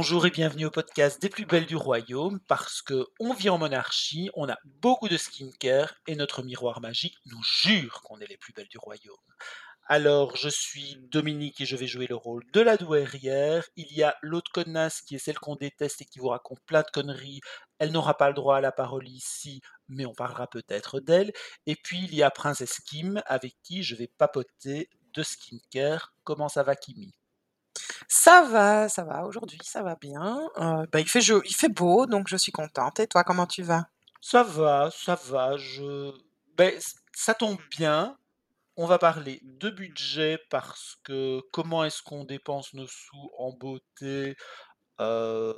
Bonjour et bienvenue au podcast des plus belles du royaume parce que on vit en monarchie, on a beaucoup de skincare et notre miroir magique nous jure qu'on est les plus belles du royaume. Alors, je suis Dominique et je vais jouer le rôle de la douairière. Il y a l'autre connasse qui est celle qu'on déteste et qui vous raconte plein de conneries. Elle n'aura pas le droit à la parole ici, mais on parlera peut-être d'elle. Et puis, il y a Princesse Kim avec qui je vais papoter de skincare. Comment ça va, Kimi? Ça va, ça va. Aujourd'hui, ça va bien. Euh, bah, il fait beau, donc je suis contente. Et toi, comment tu vas? Ça va, ça va. Je... Ben, ça tombe bien. On va parler de budget parce que comment est-ce qu'on dépense nos sous en beauté euh,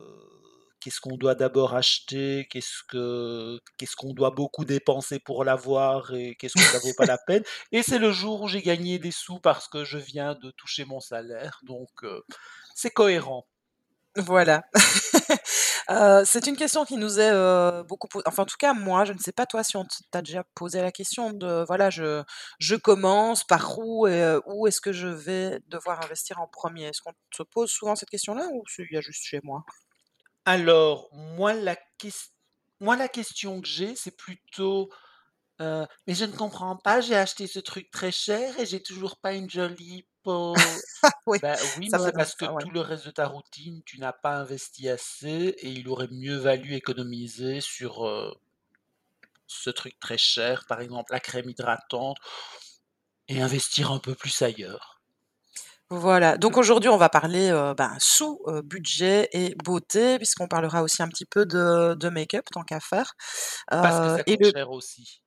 Qu'est-ce qu'on doit d'abord acheter Qu'est-ce que qu'est-ce qu'on doit beaucoup dépenser pour l'avoir et qu'est-ce que ça vaut pas la peine Et c'est le jour où j'ai gagné des sous parce que je viens de toucher mon salaire, donc euh, c'est cohérent. Voilà. Euh, c'est une question qui nous est euh, beaucoup posée. Enfin, en tout cas, moi, je ne sais pas toi si on t'a déjà posé la question de, voilà, je, je commence par où et où est-ce que je vais devoir investir en premier? Est-ce qu'on se pose souvent cette question-là ou il y a juste chez moi? Alors, moi la, ques- moi, la question que j'ai, c'est plutôt Euh, mais je ne comprends pas, j'ai acheté ce truc très cher et j'ai toujours pas une jolie peau. Oui, Ben oui, ça mais va c'est dans parce que ça, ouais. tout le reste de ta routine, tu n'as pas investi assez et il aurait mieux valu économiser sur euh, ce truc très cher, par exemple la crème hydratante, et investir un peu plus ailleurs. Voilà, donc aujourd'hui on va parler euh, ben, sous euh, budget et beauté, puisqu'on parlera aussi un petit peu de, de make-up tant qu'à faire. Parce que Euh, ça et coûte le cher aussi.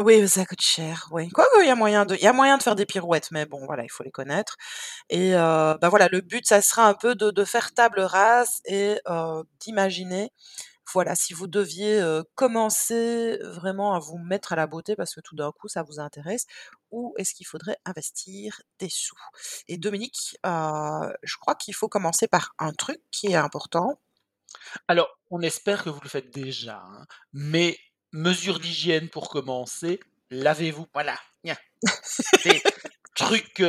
oui, ça coûte cher, oui. Quoi, il y a moyen de, il y a moyen de faire des pirouettes, mais bon, voilà, il faut les connaître. Et ben voilà, le but, ça sera un peu de, de faire table rase et euh, d'imaginer, voilà, si vous deviez commencer vraiment à vous mettre à la beauté parce que tout d'un coup ça vous intéresse, où est-ce qu'il faudrait investir des sous? Et Dominique, je crois qu'il faut commencer par un truc qui est important. Alors, on espère que vous le faites déjà, hein, mais mesures d'hygiène pour commencer, lavez-vous, voilà. Truc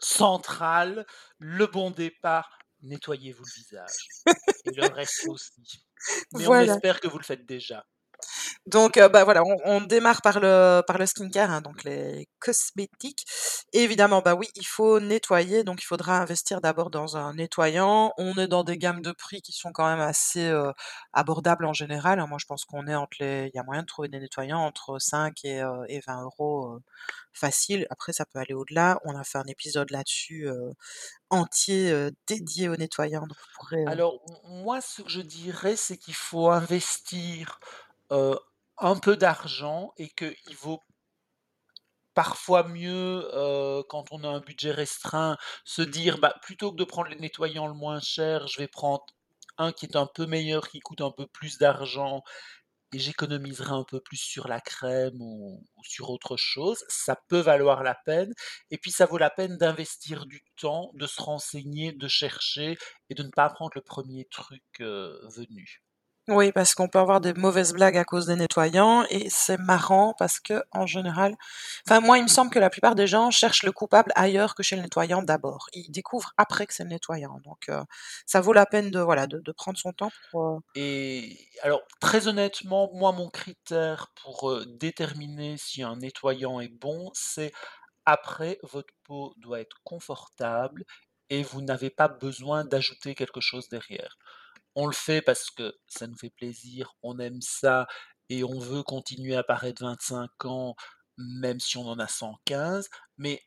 central, le bon départ, nettoyez-vous le visage. Et le reste aussi. Mais on espère que vous le faites déjà. Donc, heu, bah, voilà, on démarre par le par le skincare, hein, donc les cosmétiques. Évidemment, bah, oui, il faut nettoyer, donc il faudra investir d'abord dans un nettoyant. On est dans des gammes de prix qui sont quand même assez, heu, abordables en général, hein. Moi, je pense qu'on est entre les il y a moyen de trouver des nettoyants entre 5 et heu et 20 € heu, facile. Après, ça peut aller au-delà. On a fait un épisode là-dessus, entier, dédié aux nettoyants, donc Alors, moi, ce que je dirais, c'est qu'il faut investir euh, un peu d'argent et qu'il vaut parfois mieux, heu, quand on a un budget restreint, se dire: «Bah, plutôt que de prendre le nettoyant le moins cher, je vais prendre un qui est un peu meilleur, qui coûte un peu plus d'argent et j'économiserai un peu plus sur la crème ou sur autre chose». Ça peut valoir la peine et puis ça vaut la peine d'investir du temps, de se renseigner, de chercher et de ne pas prendre le premier truc, heu, venu. Oui, parce qu'on peut avoir des mauvaises blagues à cause des nettoyants et c'est marrant parce que en général enfin moi, il me semble que la plupart des gens cherchent le coupable ailleurs que chez le nettoyant d'abord. Ils découvrent après que c'est le nettoyant donc heu, ça vaut la peine de voilà, de prendre son temps pour, heu Et alors, très honnêtement, moi, mon critère pour, heu, déterminer si un nettoyant est bon, c'est après, votre peau doit être confortable et vous n'avez pas besoin d'ajouter quelque chose derrière. On le fait parce que ça nous fait plaisir, on aime ça et on veut continuer à paraître 25 ans, même si on en a 115, mais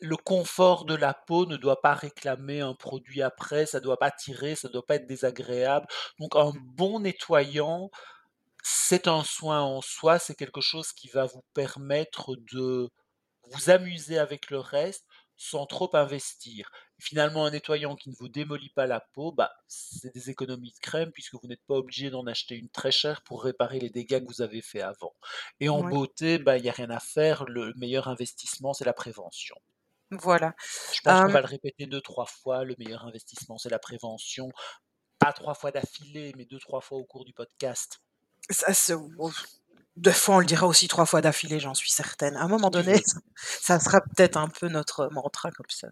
le confort de la peau ne doit pas réclamer un produit après, ça doit pas tirer, ça doit pas être désagréable. Donc un bon nettoyant, c'est un soin en soi, c'est quelque chose qui va vous permettre de vous amuser avec le reste sans trop investir. Finalement, un nettoyant qui ne vous démolit pas la peau, bah, c'est des économies de crème puisque vous n'êtes pas obligé d'en acheter une très chère pour réparer les dégâts que vous avez fait avant. Et en beauté, bah, il n'y a rien à faire, le meilleur investissement, c'est la prévention. voilà. Je pense qu'on va le répéter deux trois fois, le meilleur investissement, c'est la prévention. Pas 3 fois d'affilée, mais deux trois fois au cours du podcast. ça se des fois, on le dira aussi 3 fois d'affilée, j'en suis certaine. À un moment donné, ça sera peut-être un peu notre mantra comme ça.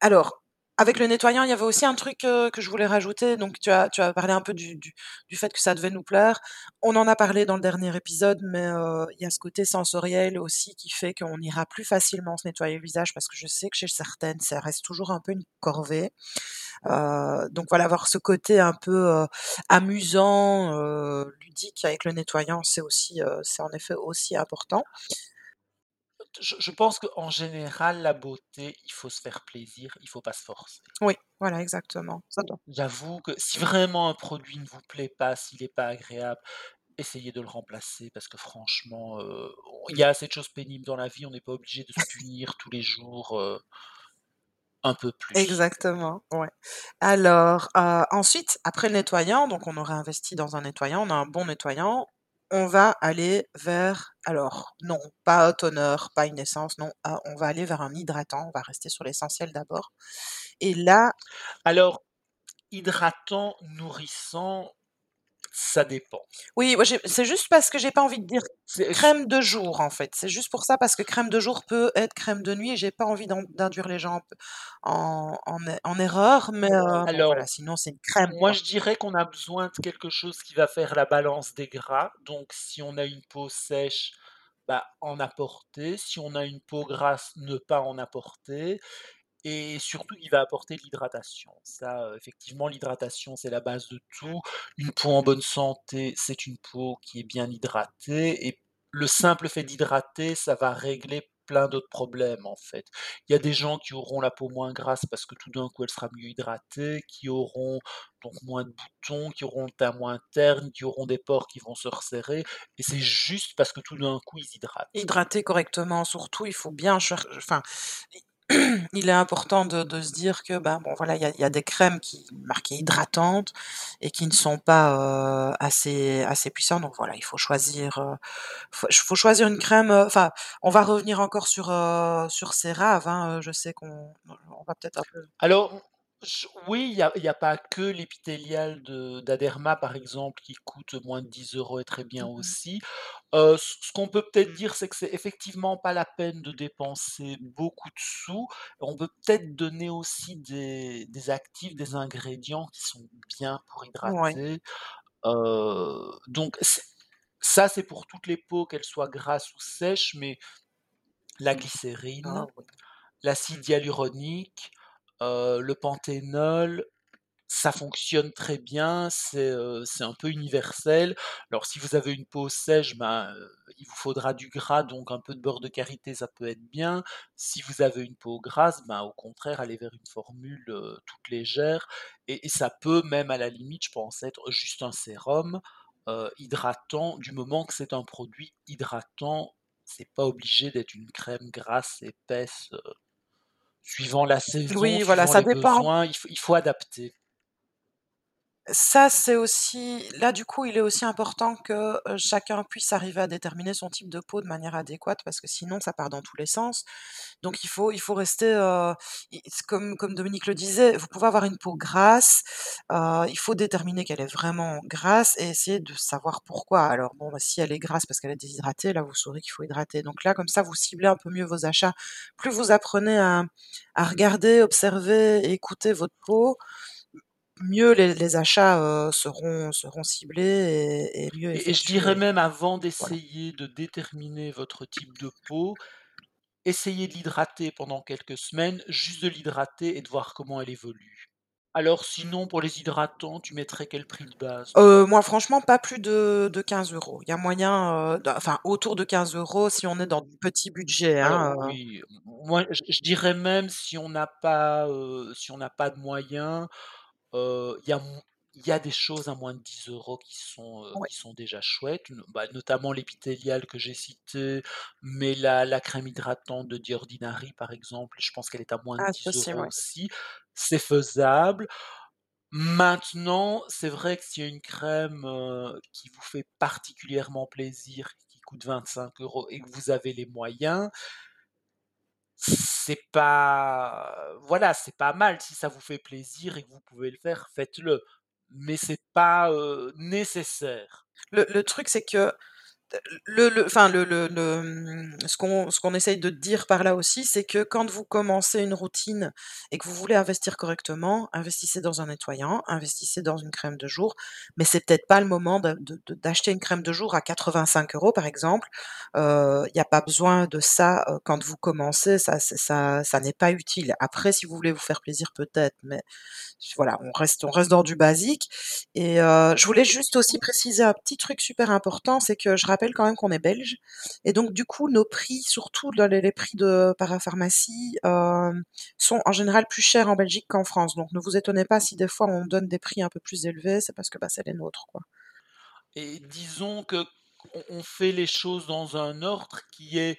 Alors Avec le nettoyant, il y avait aussi un truc, heu, que je voulais rajouter, donc tu as tu as parlé un peu du du du fait que ça devait nous plaire. On en a parlé dans le dernier épisode, mais heu, il y a ce côté sensoriel aussi qui fait qu'on ira plus facilement se nettoyer le visage parce que je sais que chez certaines, ça reste toujours un peu une corvée. Heu, donc voilà, avoir ce côté un peu, heu, amusant, ludique avec le nettoyant, c'est aussi, c'est en effet aussi important. Je je pense qu'en général, la beauté, il faut se faire plaisir, il faut pas se forcer. Oui, voilà, exactement. Ça doit J'avoue que si vraiment un produit ne vous plaît pas, s'il est pas agréable, essayez de le remplacer parce que franchement, heu, il y a assez de choses pénibles dans la vie, on n'est pas obligé de se punir tous les jours, heu, un peu plus. Exactement, ouais. Alors, heu, ensuite, après le nettoyant, donc on aura investi dans un nettoyant, on a un bon nettoyant, on va aller vers alors non, pas un toner, pas une essence, non, ah, on va aller vers un hydratant, on va rester sur l'essentiel d'abord. Et là Alors, hydratant, nourrissant, ça dépend. oui, c'est juste parce que j'ai pas envie de dire C'est crème de jour, en fait. C'est juste pour ça, parce que crème de jour peut être crème de nuit et j'ai pas envie d'in d'induire les gens en en er en erreur, mais bon voilà, alors sinon c'est une crème, Moi, je dirais qu'on a besoin de quelque chose qui va faire la balance des gras. Donc, si on a une peau sèche, bah, en apporter. Si on a une peau grasse, ne pas en apporter. Et surtout, il va apporter l'hydratation. Ça, heu, effectivement, l'hydratation, c'est la base de tout. Une peau en bonne santé, c'est une peau qui est bien hydratée et le simple fait d'hydrater, ça va régler plein d'autres problèmes, en fait. Il y a des gens qui auront la peau moins grasse parce que tout d'un coup, elle sera mieux hydratée, qui auront donc moins de boutons, qui auront le teint moins terne, qui auront des pores qui vont se resserrer et c'est juste parce que tout d'un coup, ils hydratent. Hydrater correctement, surtout, il faut bien enfin, il est important de se dire que, ben, bon, voilà, il y a des crèmes qui marquées hydratantes et qui ne sont pas, assez assez puissantes, donc voilà, il faut choisir, heu, faut choisir une crème, enfin, on va revenir encore sur, sur CeraVe, hein, heu, je sais qu'on on va peut-être un peu Alors, oui, il y a il y a pas que l'épithélial de d'Aderma, par exemple, qui coûte moins de 10 euros et très bien mmh mh. aussi. Ce ce qu'on peut peut-être dire, c'est que c'est effectivement pas la peine de dépenser beaucoup de sous. On peut peut-être donner aussi des des actifs, des ingrédients qui sont bien pour Ouais. hydrater. Donc ça, c'est pour toutes les peaux, qu'elles soient grasses ou sèches, mais la Ah glycérine, oui. l'acide hyaluronique, le panthénol, ça fonctionne très bien, c'est, un peu universel. Alors si vous avez une peau sèche, ben, il vous faudra du gras, donc un peu de beurre de karité, ça peut être bien. Si vous avez une peau grasse, ben, au contraire, allez vers une formule, toute légère et et ça peut même à la limite, je pense, être juste un sérum, hydratant, du moment que c'est un produit hydratant. C'est pas obligé d'être une crème grasse, épaisse, suivant la saison, Oui, voilà, suivant ça les dépend besoins, il faut il faut adapter. Ça, c'est aussi là, du coup, il est aussi important que, heu, chacun puisse arriver à déterminer son type de peau de manière adéquate parce que sinon ça part dans tous les sens. Donc il faut il faut rester, c comme comme Dominique le disait, vous pouvez avoir une peau grasse, heu, il faut déterminer qu'elle est vraiment grasse et essayer de savoir pourquoi. Alors bon, bah, si elle est grasse parce qu'elle est déshydratée, là, vous saurez qu'il faut hydrater. Donc là, comme ça, vous ciblez un peu mieux vos achats. Plus vous apprenez à à regarder, observer et écouter votre peau, mieux les les achats, heu, seront seront ciblés et et mieux Et et je dirais même avant Voilà. d'essayer de déterminer votre type de peau, essayez de l'hydrater pendant quelques semaines, juste de l'hydrater et de voir comment elle évolue. Alors sinon, pour les hydratants, tu mettrais quel prix de base toi? moi franchement pas plus de de 15 €. Il y a moyen, heu, d enfin autour de 15 € si on est dans du petit budget, Alors hein, oui, moi je je dirais même si on n'a pas, si on n'a pas de moyens, il y a il y a des choses à moins de 10 euros qui sont, Ouais, qui sont déjà chouettes, bah, notamment l'épithélial que j'ai cité, mais la la crème hydratante de The Ordinary, par exemple, je pense qu'elle est à moins de ah c'est 10 possible, euros ouais. aussi. C'est faisable. Maintenant, c'est vrai que s'il y a une crème, qui vous fait particulièrement plaisir, qui coûte 25 euros et que vous avez les moyens, c'est pas voilà, c'est pas mal. Si ça vous fait plaisir et que vous pouvez le faire, faites-le. Mais c'est pas, nécessaire. Le le truc c'est que le le le le le, mmh, ce qu'on ce qu'on essaye de dire par là aussi, c'est que quand vous commencez une routine et que vous voulez investir correctement, investissez dans un nettoyant, investissez dans une crème de jour, mais c'est peut-être pas le moment d'acheter une crème de jour à 85 euros par exemple. Il y a pas besoin de ça, heu, quand vous commencez, ça ça ça n'est pas utile. Après si vous voulez vous faire plaisir peut-être, mais voilà, on reste on reste dans du basique et heu, je voulais juste aussi préciser un petit truc super important, c'est que je rappelle quand même qu'on est belge et donc du coup, nos prix, surtout dans les prix de parapharmacie, hem, sont en général plus chers en Belgique qu'en France. Donc ne vous étonnez pas si des fois on donne des prix un peu plus élevés, c'est parce que, bah, c'est les nôtres, quoi. Et disons que on fait les choses dans un ordre qui est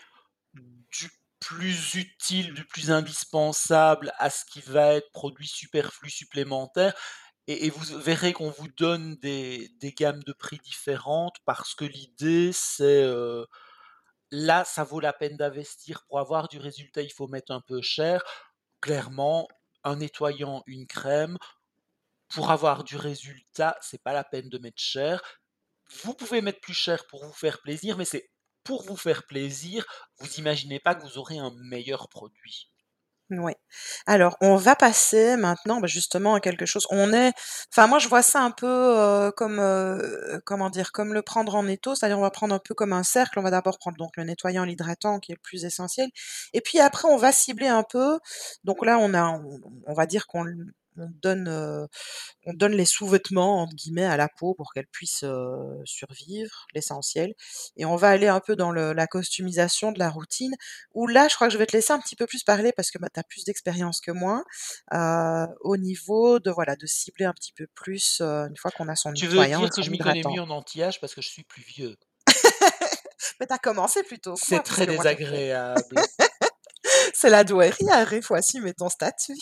du plus utile, du plus indispensable à ce qui va être produit superflu supplémentaire et vous verrez qu'on vous donne des gammes de prix différentes parce que l'idée c'est, heu, là, ça vaut la peine d'investir pour avoir du résultat, il faut mettre un peu cher. Clairement, un nettoyant, une crème, pour avoir du résultat, c'est pas la peine de mettre cher. Vous pouvez mettre plus cher pour vous faire plaisir, mais c'est pour vous faire plaisir. Vous imaginez pas que vous aurez un meilleur produit. Ouais. Alors, on va passer maintenant, bah, justement à quelque chose on est enfin moi je vois ça un peu, comme, comment dire? Comme le prendre en étau, c'est-à-dire on va prendre un peu comme un cercle, on va d'abord prendre le nettoyant, l'hydratant qui est le plus essentiel et puis après on va cibler un peu. Donc là on a on va dire qu'on on donne, on donne «les sous-vêtements» entre guillemets à la peau pour qu'elle puisse, survivre, l'essentiel et on va aller un peu dans le la customisation de la routine où là je crois que je vais te laisser un petit peu plus parler parce que, bah, tu as plus d'expérience que moi, au niveau de voilà, de cibler un petit peu plus, une fois qu'on a son Tu veux dire que je m'y connais mieux en anti-âge parce que je suis plus vieux? Mais tu as commencé plus tôt que C'est très désagréable. c'est la douairière arrive, voici met ton statut.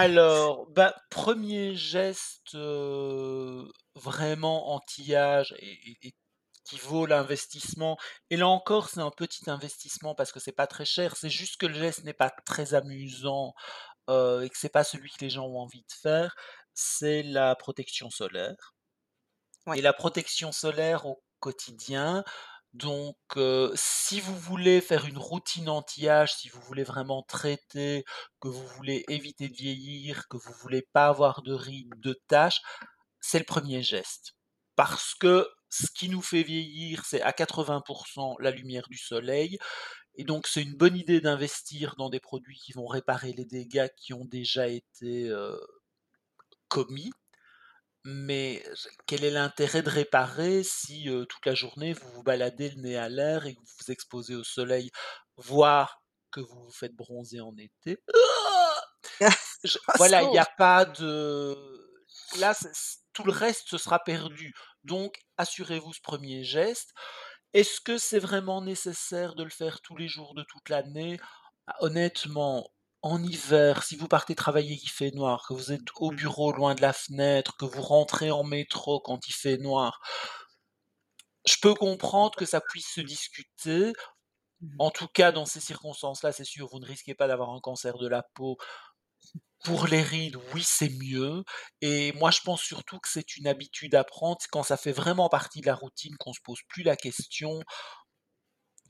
Alors, bah, 1er geste, vraiment anti-âge et et et qui vaut l'investissement et là encore, c'est un petit investissement parce que c'est pas très cher, c'est juste que le geste n'est pas très amusant, et que c'est pas celui que les gens ont envie de faire, c'est la protection solaire Ouais. et la protection solaire au quotidien, donc si vous voulez faire une routine anti-âge, si vous voulez vraiment traiter, que vous voulez éviter de vieillir, que vous voulez pas avoir de rides, de taches, c'est le 1er geste. Parce que ce qui nous fait vieillir, c'est à 80 % la lumière du soleil et donc c'est une bonne idée d'investir dans des produits qui vont réparer les dégâts qui ont déjà été, commis. Mais quel est l'intérêt de réparer si, toute la journée vous vous baladez le nez à l'air et que vous vous exposez au soleil, voire que vous vous faites bronzer en été? Je Au voilà, il y a pas de là c'est tout le reste, ce sera perdu, donc assurez-vous ce 1er geste. Est-ce que c'est vraiment nécessaire de le faire tous les jours de toute l'année? Bah, honnêtement, en hiver, si vous partez travailler, qu'il fait noir, que vous êtes au bureau loin de la fenêtre, que vous rentrez en métro quand il fait noir je peux comprendre que ça puisse se discuter. Mmh mh. En tout cas, dans ces circonstances-là, c'est sûr, vous ne risquez pas d'avoir un cancer de la peau. Pour les rides, oui, c'est mieux et moi je pense surtout que c'est une habitude à prendre, quand ça fait vraiment partie de la routine qu'on se pose plus la question.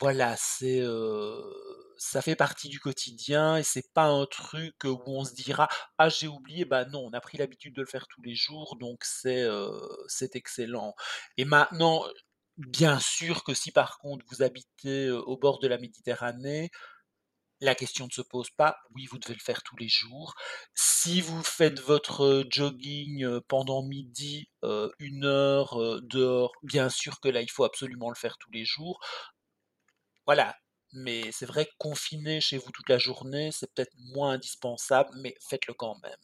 Voilà, c'est, ça fait partie du quotidien et c'est pas un truc, où on se dira: «Ah j'ai oublié», bah, non, on a pris l'habitude de le faire tous les jours donc c'est, c'est excellent et maintenant, bien sûr que si par contre vous habitez, au bord de la Méditerranée, la question ne se pose pas, oui, vous devez le faire tous les jours. Si vous faites votre, jogging, pendant 12:00, heu, 1 heure, heu, dehors, bien sûr que là, il faut absolument le faire tous les jours. Voilà, mais c'est vrai que confiner chez vous toute la journée, c'est peut-être moins indispensable, mais faites-le quand même.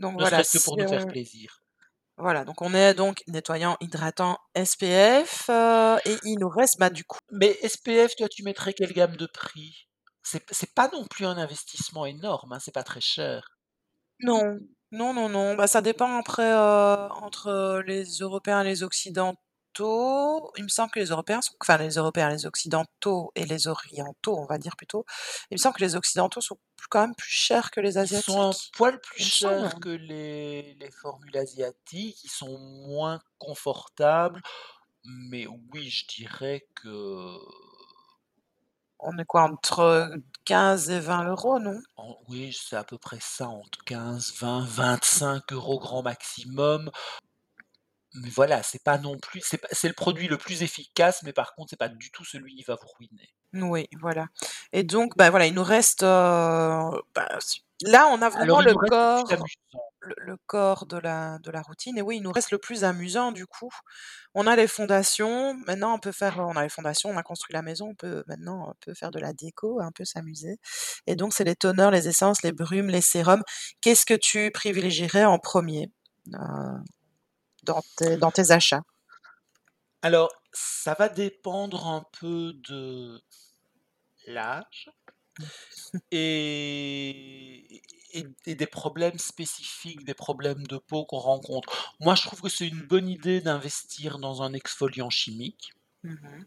Donc Ne voilà, serait-ce que pour nous faire plaisir. voilà, donc on est donc nettoyant, hydratant, SPF, heu et il nous reste, bah, du coup Mais SPF, toi, tu mettrais quelle gamme de prix? C'est pas non plus un investissement énorme, hein, c'est pas très cher. Non, non, non, non, bah, ça dépend après, heu, entre, les Européens et les Occidentaux. Il me semble que les Européens sont enfin les Européens, les Occidentaux et les Orientaux, on va dire plutôt. Il me semble que les Occidentaux sont quand même plus chers que les Ils sont un Asiatiques. poil plus chers que les les formules asiatiques, ils sont moins confortables. Mais oui, je dirais que On est quoi? Entre 15 et 20 €, non? en oui, c'est à peu près ça, entre 15-20-25 € grand maximum. Mais voilà, c'est pas non plus c'est le produit le plus efficace, mais par contre, c'est pas du tout celui qui va vous ruiner. Oui, voilà. Et donc, bah, voilà, il nous reste, bah, là, on a vraiment Alors le corps le le corps de la de la routine. Et oui, il nous reste le plus amusant du coup. On a les fondations, maintenant on peut faire on a les fondations, on a construit la maison, on peut maintenant on peut faire de la déco, un peu s'amuser. Et donc c'est les toners, les essences, les brumes, les sérums. Qu'est-ce que tu privilégierais en 1er, heu, dans tes dans tes achats? Alors, ça va dépendre un peu de l'âge et et et des problèmes spécifiques, des problèmes de peau qu'on rencontre. Moi, je trouve que c'est une bonne idée d'investir dans un exfoliant chimique. Mmh mh.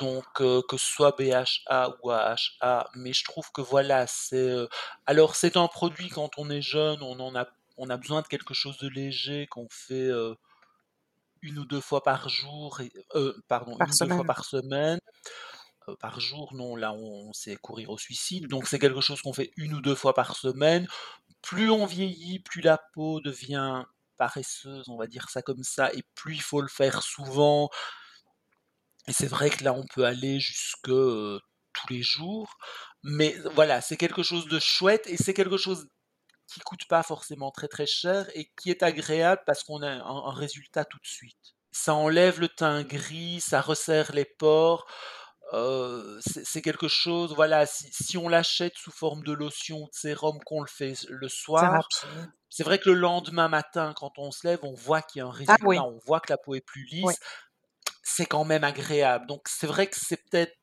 Donc, heu, que ce soit BHA ou AHA, mais je trouve que voilà, c'est, heu alors c'est un produit quand on est jeune, on en a on a besoin de quelque chose de léger qu'on fait, 1 ou 2 fois par jour et pardon, Par 1 ou 2 fois par semaine. Par jour, non, là, on c'est courir au suicide, donc c'est quelque chose qu'on fait 1 ou 2 fois par semaine. Plus on vieillit, plus la peau devient paresseuse, on va dire ça comme ça et plus il faut le faire souvent et c'est vrai que là, on peut aller jusque, tous les jours, mais voilà, c'est quelque chose de chouette et c'est quelque chose qui coûte pas forcément très, très cher et qui est agréable parce qu'on a un un résultat tout de suite. Ça enlève le teint gris, ça resserre les pores, heu, c'est quelque chose, voilà, si si on l'achète sous forme de lotion ou de sérum, qu'on le fait le soir, c'est vrai que le lendemain matin, quand on se lève, on voit qu'il y a un Ah résultat, oui. on voit que la peau est plus Oui. lisse. C'est quand même agréable, donc c'est vrai que c'est peut-être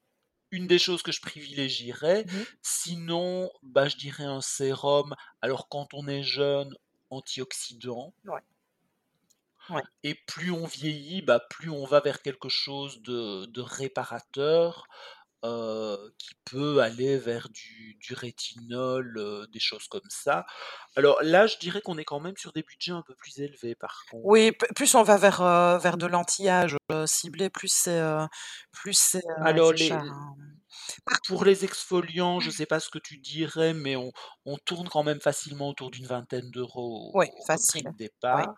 une des choses que je privilégierais. Mmh mh. Sinon, bah, je dirais un sérum, alors quand on est jeune, antioxydant Ouais. Ouais. et plus on vieillit, bah, plus on va vers quelque chose de de réparateur, heu, qui peut aller vers du du rétinol, heu, des choses comme ça. Alors là, je dirais qu'on est quand même sur des budgets un peu plus élevés par contre. Oui, p plus on va vers, heu, vers de l'anti-âge, heu, ciblé, plus c'est, heu, plus c'est, heu, Alors c'est les cher, l hein. pour les exfoliants, je sais pas ce que tu dirais, mais on on tourne quand même facilement autour d'une vingtaine d'euros Oui, au prix facile. de Oui. départ.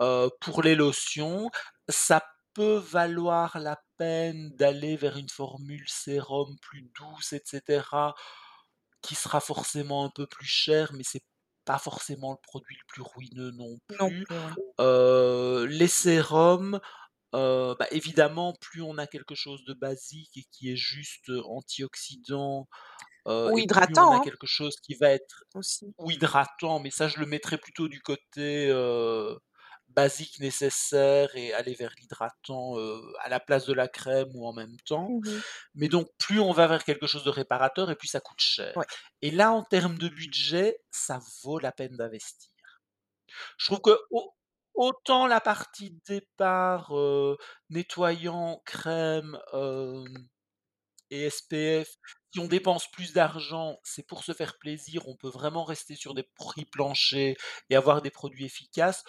Heu, pour les lotions, ça peut valoir la peine d'aller vers une formule sérum plus douce et cetera, qui sera forcément un peu plus cher, mais c'est pas forcément le produit le plus ruineux non Non plus. les sérums, bah, évidemment, plus on a quelque chose de basique et qui est juste, antioxydant, Ou plus on a hydratant, hein. quelque chose qui va être Aussi. ou hydratant, mais ça, je le mettrais plutôt du côté, basique nécessaire et aller vers l'hydratant, à la place de la crème ou en même temps. Mmh mh. Mais donc plus on va vers quelque chose de réparateur et plus ça coûte cher Ouais. et là, en termes de budget, ça vaut la peine d'investir. Je trouve que au autant la partie de départ, nettoyant, crème, et SPF, si on dépense plus d'argent, c'est pour se faire plaisir, on peut vraiment rester sur des prix planchers et avoir des produits efficaces.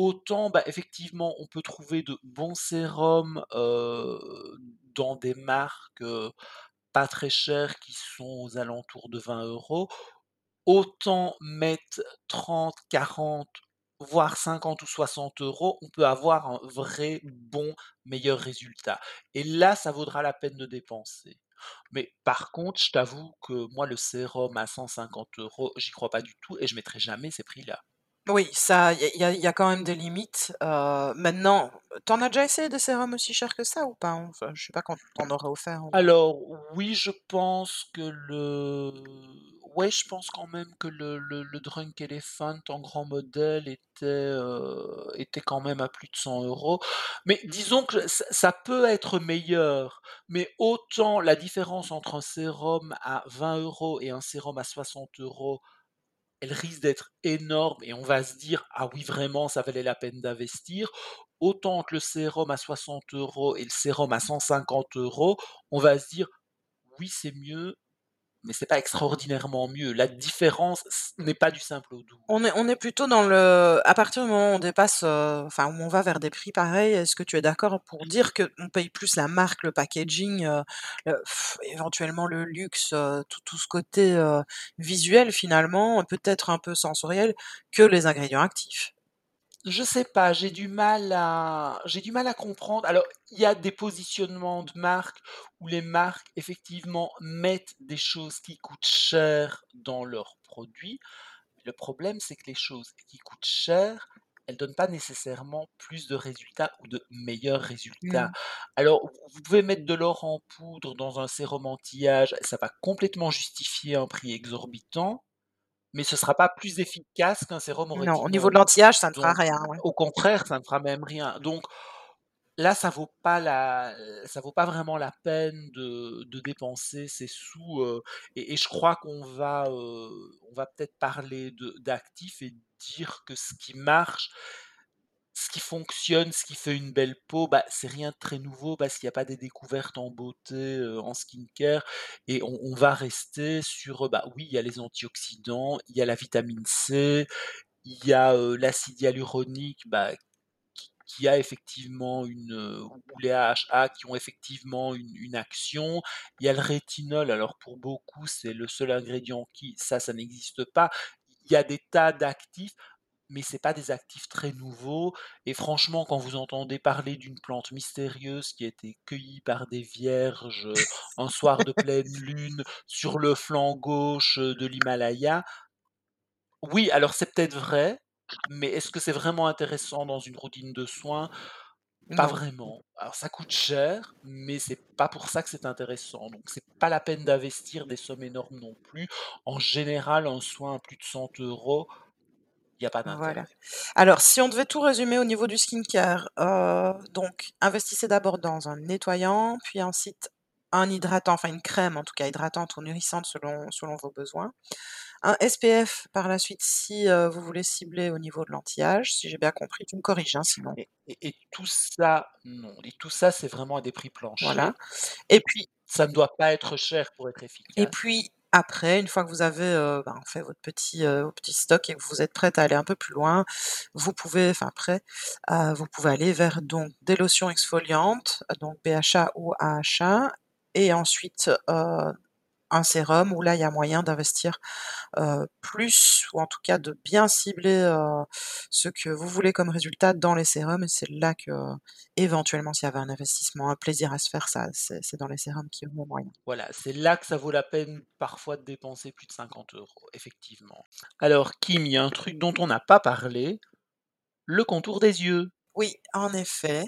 Autant, bah, effectivement, on peut trouver de bons sérums, dans des marques, pas très chères qui sont aux alentours de 20 €. Autant mettre 30-40 voire 50 ou 60 €, on peut avoir un vrai bon, meilleur résultat et là, ça vaudra la peine de dépenser. Mais par contre, je t'avoue que moi, le sérum à 150 €, j'y crois pas du tout et je mettrai jamais ces prix-là. Oui, ça, il y a quand même des limites, heu, maintenant, tu en as déjà essayé des sérums aussi chers que ça ou pas? Enfin, je sais pas quand tu en aurais offert Alors oui, je pense que le ouais, je pense quand même que le le Drunk Elephant en grand modèle était, heu, était quand même à plus de 100 €. Mais disons que ça peut être meilleur, mais autant la différence entre un sérum à 20 € et un sérum à 60 €, elle risque d'être énorme et on va se dire: «Ah oui, vraiment, ça valait la peine d'investir». Autant que le sérum à 60 € et le sérum à 150 €, on va se dire: «Oui, c'est mieux» mais c'est pas extraordinairement mieux. La différence n'est pas du simple au double. On est on est plutôt dans le à partir du moment où on dépasse, heu, enfin, où on va vers des prix pareils, est-ce que tu es d'accord pour dire qu'on paye plus la marque, le packaging, le éventuellement le luxe, heu, tout tout ce côté, heu, visuel finalement, peut-être un peu sensoriel, que les ingrédients actifs? Je sais pas, j'ai du mal à j'ai du mal à comprendre. Alors, il y a des positionnements de marques où les marques, effectivement, mettent des choses qui coûtent cher dans leurs produits. Le problème, c'est que les choses qui coûtent cher, elles donnent pas nécessairement plus de résultats ou de meilleurs résultats. Mmh. Alors, vous pouvez mettre de l'or en poudre dans un sérum anti-âge, ça va complètement justifier un prix exorbitant, mais ce sera pas plus efficace qu'un sérum au Non, au niveau de l'anti-âge, ça ne fera rien, ouais. au contraire, ça ne fera même rien. Donc là, ça vaut pas la ça vaut pas vraiment la peine de de dépenser ces sous, heu et et je crois qu'on va, heu, on va peut-être parler d'actifs et dire que ce qui marche ce qui fonctionne, ce qui fait une belle peau, bah, c'est rien de très nouveau parce qu'il y a pas des découvertes en beauté, heu, en skincare et on va rester sur, heu, bah, oui, il y a les antioxydants, il y a la vitamine C, il y a, heu, l'acide hyaluronique, bah, qui a effectivement une, ou les AHA qui ont effectivement une action. Il y a le rétinol, alors pour beaucoup, c'est le seul ingrédient qui ça, ça n'existe pas. Il y a des tas d'actifs, mais c'est pas des actifs très nouveaux et franchement, quand vous entendez parler d'une plante mystérieuse qui a été cueillie par des vierges, heu, un soir de pleine lune sur le flanc gauche, heu, de l'Himalaya oui, alors c'est peut-être vrai, mais est-ce que c'est vraiment intéressant dans une routine de soins? Pas Non. vraiment. Alors ça coûte cher, mais c'est pas pour ça que c'est intéressant. Donc c'est pas la peine d'investir des sommes énormes non plus. En général, un soin à plus de 100 €, il y a pas Voilà. d'intérêt. Alors si on devait tout résumer au niveau du skincare, heu, donc investissez d'abord dans un nettoyant, puis ensuite un hydratant, enfin une crème en tout cas hydratante ou nourrissante selon selon vos besoins. Un SPF par la suite si, heu, vous voulez cibler au niveau de l'anti-âge, si j'ai bien compris, tu me corriges, hein, sinon. Et et et tout ça non et tout ça, c'est vraiment à des prix Voilà planchers. et puis Ça ne doit pas être cher pour être et efficace. puis après, une fois que vous avez, heu, ben, fait votre petit, petit stock et que vous êtes prête à aller un peu plus loin, vous pouvez enfin prêt, heu, vous pouvez aller vers donc des lotions exfoliantes, donc BHA ou AHA et ensuite, heu, un sérum où là, il y a moyen d'investir, plus ou en tout cas de bien cibler, ce que vous voulez comme résultat dans les sérums et c'est là qu'éventuellement s'il y avait un investissement, un plaisir à se faire, ça c'est dans les sérums qu'il y a moyen. Voilà, c'est là que ça vaut la peine parfois de dépenser plus de 50 €, effectivement. Alors Kim, il y a un truc dont on n'a pas parlé, le contour des yeux. Oui, en effet.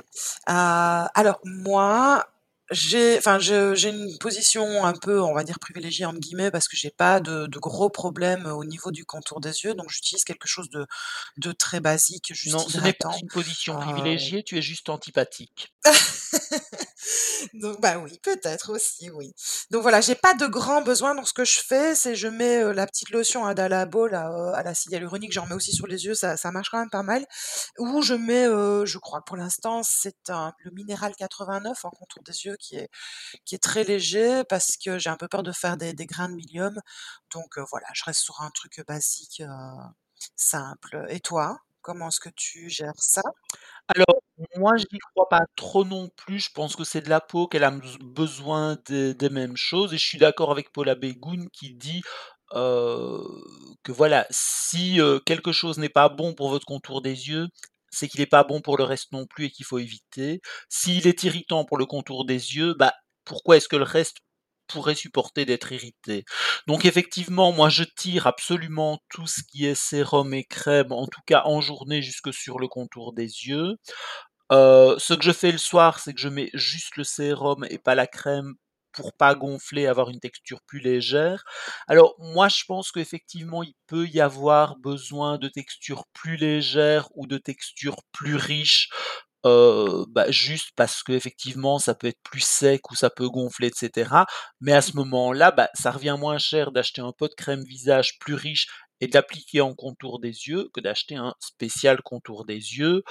Heu, alors moi, j'ai enfin j'ai une position un peu, on va dire «privilégiée» entre guillemets parce que j'ai pas de de gros problèmes au niveau du contour des yeux, donc j'utilise quelque chose de de très basique, juste Non, ce n'est pas une position Heu privilégiée, tu es juste antipathique. Donc bah oui, peut-être aussi, oui. Donc voilà, j'ai pas de grands besoins, donc ce que je fais, c'est je mets, heu, la petite lotion Hada Labo là, heu, à l'acide hyaluronique, j'en mets aussi sur les yeux, ça ça marche quand même pas mal. Ou je mets, heu, je crois pour l'instant, c'est un le Minéral 89 en contour des yeux qui est très léger parce que j'ai un peu peur de faire des grains de milium. Donc heu, voilà, je reste sur un truc, basique, heu, simple. Et toi? Comment est-ce que tu gères ça? Alors, moi, j'y crois pas trop non plus, je pense que c'est de la peau qu'elle a besoin des mêmes choses et je suis d'accord avec Paula Begoun qui dit, heu, que voilà, si, quelque chose n'est pas bon pour votre contour des yeux, c'est qu'il est pas bon pour le reste non plus et qu'il faut éviter. S'il est irritant pour le contour des yeux, bah, pourquoi est-ce que le reste pourrait supporter d'être irrité? Donc effectivement, moi, je tire absolument tout ce qui est sérum et crème, en tout cas en journée jusque sur le contour des yeux. Heu, ce que je fais le soir, c'est que je mets juste le sérum et pas la crème pour pas gonfler, avoir une texture plus légère. Alors moi, je pense qu'effectivement, il peut y avoir besoin de textures plus légères ou de textures plus riches, bah, juste parce qu'effectivement, ça peut être plus sec ou ça peut gonfler et cetera. Mais à ce moment-là, bah, ça revient moins cher d'acheter un pot de crème visage plus riche et d'appliquer en contour des yeux que d'acheter un spécial contour des yeux,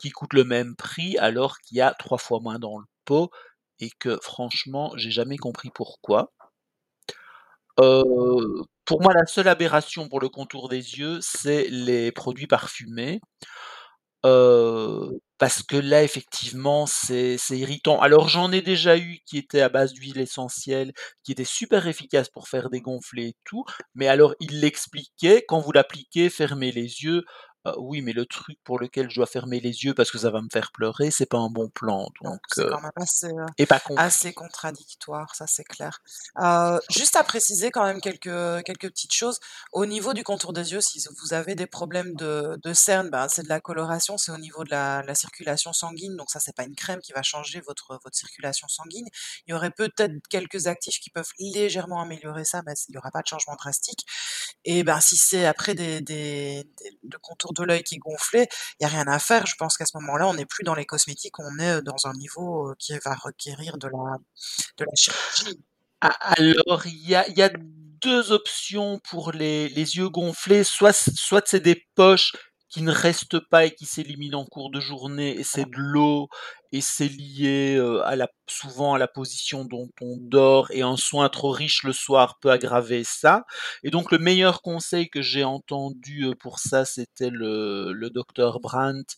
qui coûte le même prix alors qu'il y a 3 fois moins dans le pot et que franchement, j'ai jamais compris pourquoi. Pour moi, la seule aberration pour le contour des yeux, c'est les produits parfumés. Parce que là, effectivement, c'est irritant. Alors, j'en ai déjà eu qui étaient à base d'huile essentielle, qui étaient super efficaces pour faire dégonfler et tout, mais alors ils l'expliquaient: «Quand vous l'appliquez, fermez les yeux». Heu, oui, mais le truc pour lequel je dois fermer les yeux parce que ça va me faire pleurer, c'est pas un bon plan, Donc donc c'est heu quand même assez, heu, et pas compris. assez contradictoire, ça c'est clair. Heu, juste à préciser quand même quelques, quelques petites choses. Au niveau du contour des yeux, si vous avez des problèmes de de cernes, ben, c'est de la coloration, c'est au niveau de la la circulation sanguine, donc ça, c'est pas une crème qui va changer votre votre circulation sanguine. Il y aurait peut-être quelques actifs qui peuvent légèrement améliorer ça, mais il y aura pas de changement drastique et ben, si c'est après des des des le contour de l'œil qui gonflé, il y a rien à faire. Je pense qu'à ce moment-là, on n'est plus dans les cosmétiques, on est, heu, dans un niveau, heu, qui va requérir de la de la chirurgie. Alors il y a y a 2 options pour les les yeux gonflés, soit soit c'est des poches qui ne restent pas et qui s'éliminent en cours de journée et c'est de l'eau et c'est lié, heu, à la souvent à la position dont on dort et un soin trop riche le soir peut aggraver ça. Et donc le meilleur conseil que j'ai entendu, heu, pour ça, c'était le le docteur Brandt,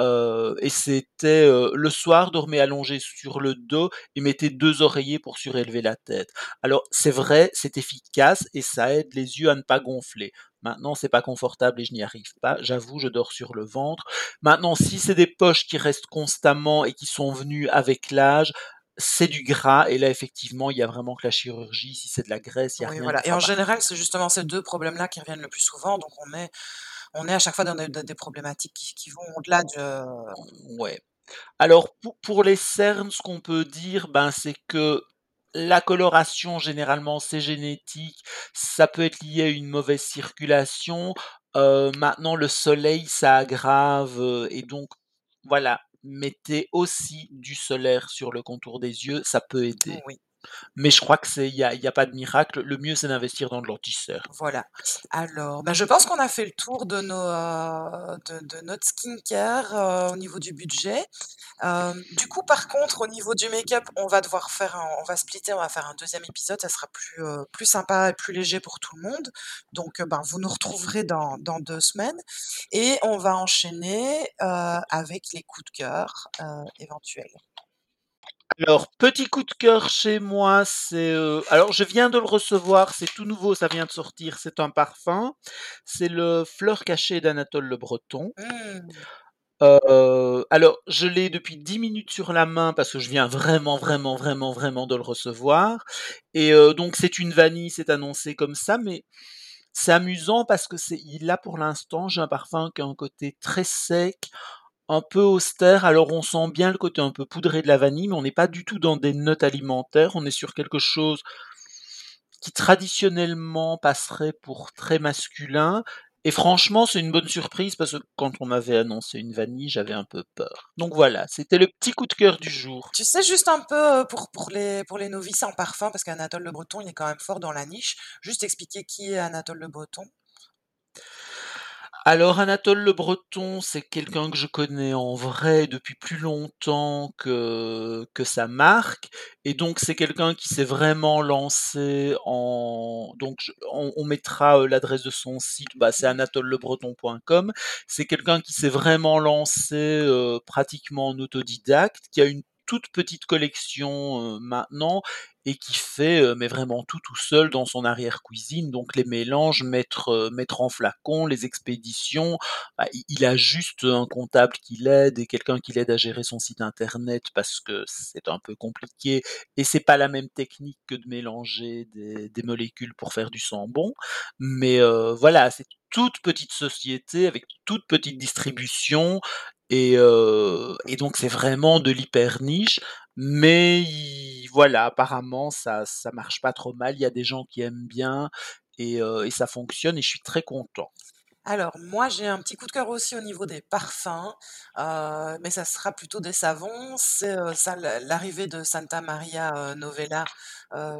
heu et c'était, heu, le soir, dormez allongé sur le dos et mettez 2 oreillers pour surélever la tête. Alors c'est vrai, c'est efficace et ça aide les yeux à ne pas gonfler. Maintenant, c'est pas confortable et je n'y arrive pas. J'avoue, je dors sur le ventre. Maintenant, si c'est des poches qui restent constamment et qui sont venues avec l'âge, c'est du gras et là, effectivement, il y a vraiment que la chirurgie. Si c'est de la graisse, il y a Oui, rien voilà et va en général, c'est justement ces 2 problèmes-là qui reviennent le plus souvent, donc on est on est à chaque fois dans des problématiques qui qui vont au-delà de Ouais. Alors pour pour les cernes, ce qu'on peut dire, ben, c'est que la coloration, généralement, c'est génétique. Ça peut être lié à une mauvaise circulation. Heu, maintenant le soleil, ça aggrave, heu et donc voilà, mettez aussi du solaire sur le contour des yeux, ça peut aider. oui. Mais je crois que c'est il y a y a pas de miracle. Le mieux, c'est d'investir dans de l'anti-cerne. Voilà. Alors, bah, je pense qu'on a fait le tour de de notre skincare, heu, au niveau du budget. Hem, du coup, par contre, au niveau du make-up, on va devoir faire un on va splitter, on va faire un deuxième épisode, ça sera plus, plus sympa et plus léger pour tout le monde. Donc, ben, vous nous retrouverez dans 2 semaines et on va enchaîner, avec les coups de cœur, éventuels. Alors, petit coup de cœur chez moi, c'est, heu alors je viens de le recevoir, c'est tout nouveau, ça vient de sortir, c'est un parfum. C'est le Fleur cachée d'Anatole Le Breton. Mmh. Heu, alors je l'ai depuis 10 minutes sur la main parce que je viens vraiment, vraiment, vraiment, vraiment de le recevoir et heu, donc c'est une vanille, c'est annoncé comme ça, mais c'est amusant parce que c'est il a pour l'instant, j'ai un parfum qui a un côté très sec, un peu austère. Alors on sent bien le côté un peu poudré de la vanille, mais on n'est pas du tout dans des notes alimentaires. On est sur quelque chose qui traditionnellement passerait pour très masculin et franchement, c'est une bonne surprise parce que quand on m'avait annoncé une vanille, j'avais un peu peur. Donc voilà, c'était le petit coup de cœur du jour. Tu sais juste un peu, pour pour les pour les novices en parfum, parce qu'Anatole Le Breton, il est quand même fort dans la niche, juste expliquer qui est Anatole Le Breton? Alors Anatole Le Breton, c'est quelqu'un que je connais en vrai depuis plus longtemps que que sa marque et donc c'est quelqu'un qui s'est vraiment lancé en donc on mettra, heu, l'adresse de son site, bah, c'est anatolelebreton.com. C'est quelqu'un qui s'est vraiment lancé, heu, pratiquement en autodidacte, qui a une toute petite collection, heu, maintenant et qui fait, heu, mais vraiment tout, tout seul dans son arrière-cuisine. Donc les mélanges, mettre, heu, mettre en flacon, les expéditions, bah, il a juste un comptable qui l'aide et quelqu'un qui l'aide à gérer son site internet parce que c'est un peu compliqué et c'est pas la même technique que de mélanger des des molécules pour faire du sambon. Mais, heu, voilà, c'est toute petite société avec toute petite distribution et heu et donc c'est vraiment de l'hyper niche, mais il voilà, apparemment ça ça marche pas trop mal. Il y a des gens qui aiment bien et heu et ça fonctionne et je suis très content. Alors moi, j'ai un petit coup de cœur aussi au niveau des parfums, heu, mais ça sera plutôt des savons. C'est, l l'arrivée de Santa Maria, Novella,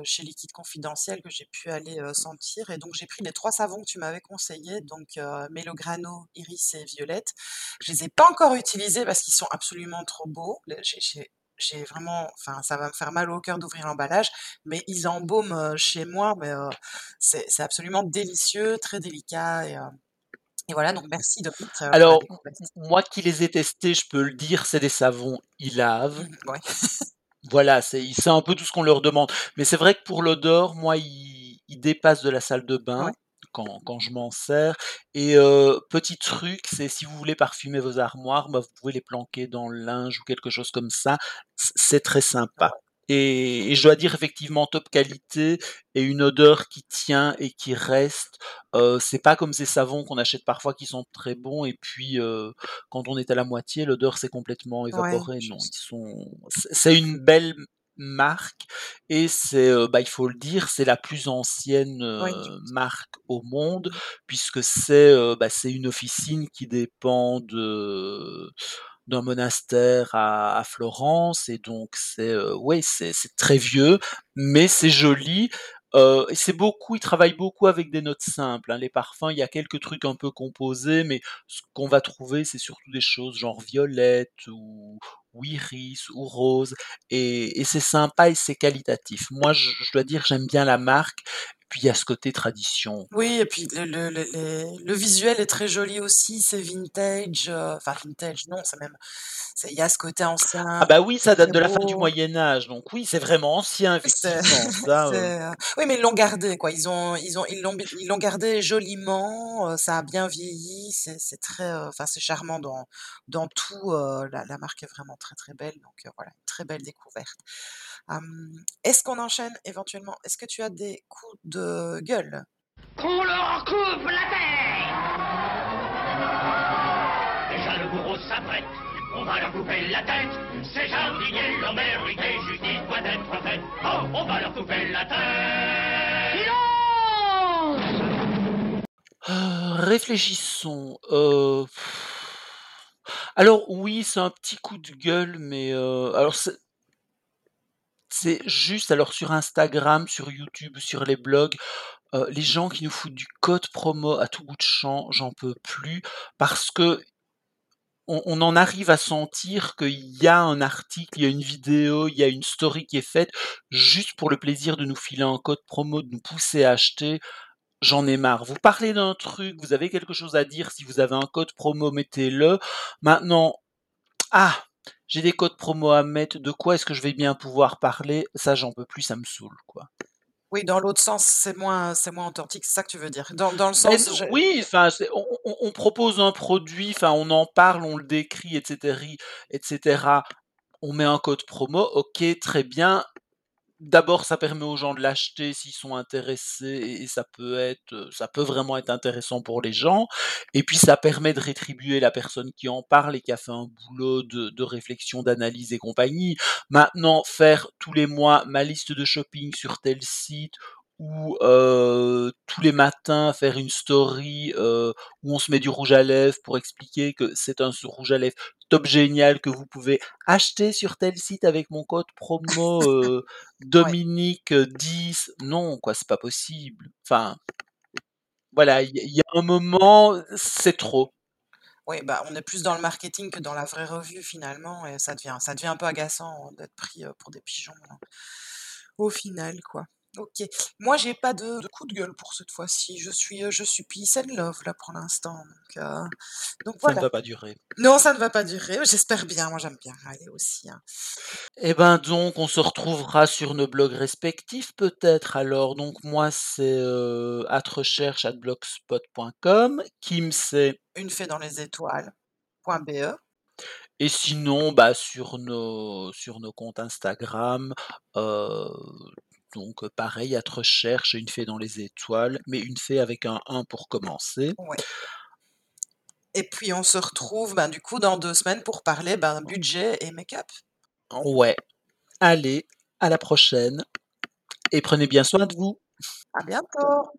chez Liquide Confidentiel que j'ai pu aller, sentir et donc j'ai pris les 3 savons que tu m'avais conseillés, donc Melograno, Iris et Violette. Je les ai pas encore utilisés parce qu'ils sont absolument trop beaux. J'ai vraiment enfin, ça va me faire mal au cœur d'ouvrir l'emballage, mais ils embaument, chez moi, mais c'est c'est absolument délicieux, très délicat et voilà, donc merci pour la Alors, moi qui les ai testés, je peux le dire, c'est des savons Mmh Ilave. mh, ouais. Voilà, c'est c'est un peu tout ce qu'on leur demande. Mais c'est vrai que pour l'odeur, moi, ils ils dépassent de la salle de bain, Ouais. Quand quand je m'en sers et heu, petit truc, c'est si vous voulez parfumer vos armoires, bah, vous pouvez les planquer dans le linge ou quelque chose comme ça, c'est très sympa et et je dois dire effectivement top qualité et une odeur qui tient et qui reste. Heu, c'est pas comme ces savons qu'on achète parfois qui sont très bons et puis, heu, quand on est à la moitié, l'odeur s'est complètement Ouais, évaporée. Non, ils sont c'est une belle marque et c'est, bah, il faut le dire, c'est la plus ancienne, Oui, marque au monde Mmh mh. puisque c'est, bah, c'est une officine qui dépend de d'un monastère à à Florence et donc c'est, ouais, c'est c'est très vieux, mais c'est joli, et c'est beaucoup ils travaillent beaucoup avec des notes simples, hein. Les parfums, il y a quelques trucs un peu composés, mais ce qu'on va trouver, c'est surtout des choses genre violette ou ou iris ou rose et et c'est sympa et c'est qualitatif. Moi, je je dois dire, j'aime bien la marque, puis il y a ce côté tradition. Oui et puis le le le les le visuel est très joli aussi, c'est vintage, heu, enfin vintage non, c'est même il y a ce côté Ah ancien, bah, oui, ça date de la fin du beau. Moyen Âge, donc oui, c'est vraiment ancien effectivement, ça, c'est, heu oui, mais ils l'ont gardé quoi, ils ont ils ont ils l'ont ils l'ont gardé joliment, ça a bien vieilli, c'est très, enfin, c'est charmant dans dans tout, la la marque est vraiment très, très belle, donc voilà, très belle découverte. Est-ce qu'on enchaîne éventuellement? Est-ce que tu as des coups de gueule? Qu'on leur coupe la tête! Déjà le bourreau s'apprête, on va leur couper la tête, ces jardiniers l'ont mérité, justice doit être faite. Oh, on va leur couper la tête! Silence! Réfléchissons, heu, alors oui, c'est un petit coup de gueule, mais heu, alors c'est juste alors sur Instagram, sur YouTube, sur les blogs, heu, les gens qui nous foutent du code promo à tout bout de champ, j'en peux plus parce qu'on on en arrive à sentir qu'il y a un article, il y a une vidéo, il y a une story qui est faite juste pour le plaisir de nous filer un code promo, de nous pousser à acheter. J'en ai marre. Vous parlez d'un truc, vous avez quelque chose à dire, si vous avez un code promo, mettez-le. Maintenant: «Ah! J'ai des codes promo à mettre, de quoi est-ce que je vais bien pouvoir parler?» ça, j'en peux plus, ça me saoule, quoi. Oui, dans l'autre sens, c'est moins c'est moins authentique, c'est ça que tu veux dire? Dans dans le sens, oui, enfin, on on propose un produit, enfin, on en parle, on le décrit et cétéri et cetera. On met un code promo, OK, très bien. D'abord, ça permet aux gens de l'acheter s'ils sont intéressés et ça peut être, ça peut vraiment être intéressant pour les gens et puis ça permet de rétribuer la personne qui en parle et qui a fait un boulot de de réflexion, d'analyse et compagnie. Maintenant, faire tous les mois ma liste de shopping sur tel site ou tous les matins faire une story, où on se met du rouge à lèvres pour expliquer que c'est un rouge à lèvres top génial que vous pouvez acheter sur tel site avec mon code promo. Dominique, heu, 10. Non, quoi, c'est pas possible. Enfin voilà, il y a il y a un moment, c'est trop. Oui, bah, on est plus dans le marketing que dans la vraie revue finalement et ça devient ça devient un peu agaçant d'être pris, pour des pigeons, au final, quoi. OK. Moi, j'ai pas de de coup de gueule pour cette fois-ci. Je suis, heu, je suis peace and love là, pour l'instant, donc donc Ça ne voilà. va pas durer. Non, ça ne va pas durer, j'espère bien, moi j'aime bien râler aussi, hein. Et ben, donc on se retrouvera sur nos blogs respectifs peut-être alors. Donc moi, c'est, heu, @recherche@blogspot.com. Kim, c'est Une fée dans les étoiles.be. et sinon, bah, sur nos sur nos comptes Instagram, donc pareil, @recherche une fée dans les étoiles, mais une fée avec un 1 pour commencer. Ouais. Et puis on se retrouve, ben, du coup, dans 2 semaines pour parler, ben, budget et make-up. Ouais. Allez, à la prochaine et prenez bien soin de vous. À bientôt.